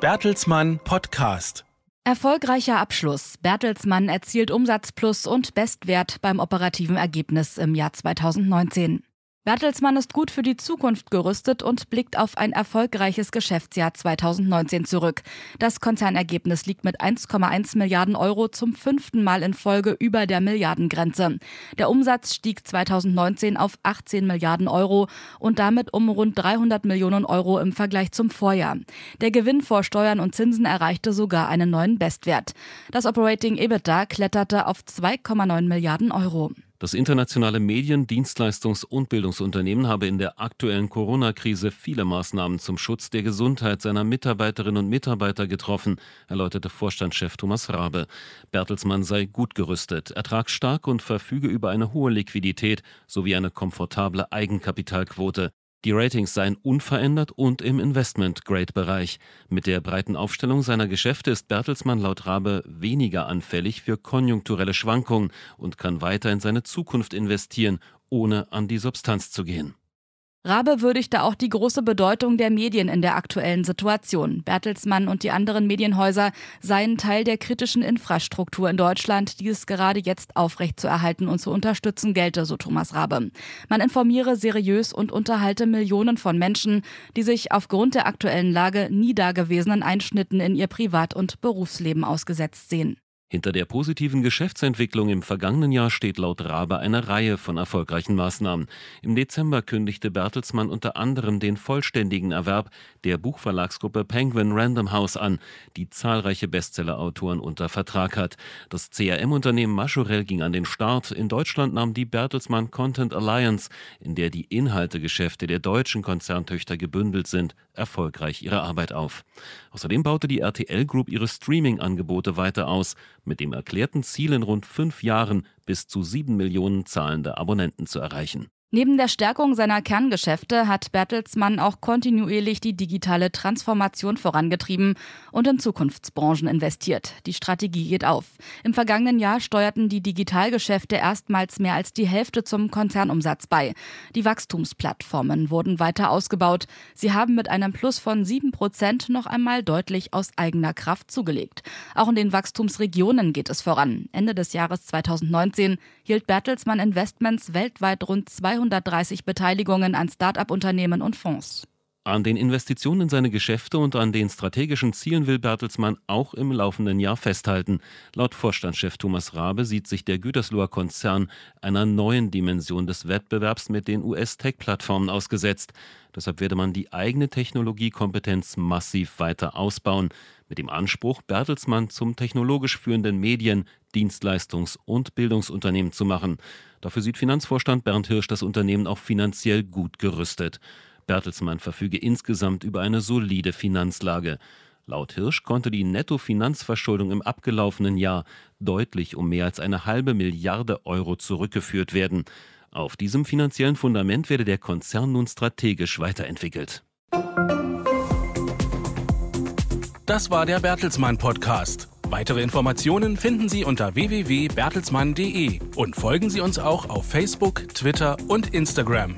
Bertelsmann Podcast. Erfolgreicher Abschluss. Bertelsmann erzielt Umsatz plus und Bestwert beim operativen Ergebnis im Jahr 2019. Bertelsmann ist gut für die Zukunft gerüstet und blickt auf ein erfolgreiches Geschäftsjahr 2019 zurück. Das Konzernergebnis liegt mit 1,1 Milliarden Euro zum fünften Mal in Folge über der Milliardengrenze. Der Umsatz stieg 2019 auf 18 Milliarden Euro und damit um rund 300 Millionen Euro im Vergleich zum Vorjahr. Der Gewinn vor Steuern und Zinsen erreichte sogar einen neuen Bestwert. Das Operating EBITDA kletterte auf 2,9 Milliarden Euro. Das internationale Medien-, Dienstleistungs- und Bildungsunternehmen habe in der aktuellen Corona-Krise viele Maßnahmen zum Schutz der Gesundheit seiner Mitarbeiterinnen und Mitarbeiter getroffen, erläuterte Vorstandschef Thomas Rabe. Bertelsmann sei gut gerüstet, ertragsstark und verfüge über eine hohe Liquidität sowie eine komfortable Eigenkapitalquote. Die Ratings seien unverändert und im Investment-Grade-Bereich. Mit der breiten Aufstellung seiner Geschäfte ist Bertelsmann laut Rabe weniger anfällig für konjunkturelle Schwankungen und kann weiter in seine Zukunft investieren, ohne an die Substanz zu gehen. Rabe würdigte auch die große Bedeutung der Medien in der aktuellen Situation. Bertelsmann und die anderen Medienhäuser seien Teil der kritischen Infrastruktur in Deutschland, die es gerade jetzt aufrechtzuerhalten und zu unterstützen gelte, so Thomas Rabe. Man informiere seriös und unterhalte Millionen von Menschen, die sich aufgrund der aktuellen Lage nie dagewesenen Einschnitten in ihr Privat- und Berufsleben ausgesetzt sehen. Hinter der positiven Geschäftsentwicklung im vergangenen Jahr steht laut Rabe eine Reihe von erfolgreichen Maßnahmen. Im Dezember kündigte Bertelsmann unter anderem den vollständigen Erwerb der Buchverlagsgruppe Penguin Random House an, die zahlreiche Bestsellerautoren unter Vertrag hat. Das CRM-Unternehmen Majorel ging an den Start. In Deutschland nahm die Bertelsmann Content Alliance, in der die Inhaltegeschäfte der deutschen Konzerntöchter gebündelt sind, erfolgreich ihre Arbeit auf. Außerdem baute die RTL Group ihre Streaming-Angebote weiter aus mit dem erklärten Ziel, in rund fünf Jahren bis zu sieben Millionen zahlende Abonnenten zu erreichen. Neben der Stärkung seiner Kerngeschäfte hat Bertelsmann auch kontinuierlich die digitale Transformation vorangetrieben und in Zukunftsbranchen investiert. Die Strategie geht auf. Im vergangenen Jahr steuerten die Digitalgeschäfte erstmals mehr als die Hälfte zum Konzernumsatz bei. Die Wachstumsplattformen wurden weiter ausgebaut. Sie haben mit einem Plus von sieben Prozent noch einmal deutlich aus eigener Kraft zugelegt. Auch in den Wachstumsregionen geht es voran. Ende des Jahres 2019 hielt Bertelsmann Investments weltweit rund 200 230 Beteiligungen an Start-up-Unternehmen und Fonds. An den Investitionen in seine Geschäfte und an den strategischen Zielen will Bertelsmann auch im laufenden Jahr festhalten. Laut Vorstandschef Thomas Rabe sieht sich der Gütersloher Konzern einer neuen Dimension des Wettbewerbs mit den US-Tech-Plattformen ausgesetzt. Deshalb werde man die eigene Technologiekompetenz massiv weiter ausbauen, mit dem Anspruch, Bertelsmann zum technologisch führenden Medien-, Dienstleistungs- und Bildungsunternehmen zu machen. Dafür sieht Finanzvorstand Bernd Hirsch das Unternehmen auch finanziell gut gerüstet. Bertelsmann verfüge insgesamt über eine solide Finanzlage. Laut Hirsch konnte die Nettofinanzverschuldung im abgelaufenen Jahr deutlich um mehr als eine halbe Milliarde Euro zurückgeführt werden. Auf diesem finanziellen Fundament werde der Konzern nun strategisch weiterentwickelt. Das war der Bertelsmann Podcast. Weitere Informationen finden Sie unter www.bertelsmann.de und folgen Sie uns auch auf Facebook, Twitter und Instagram.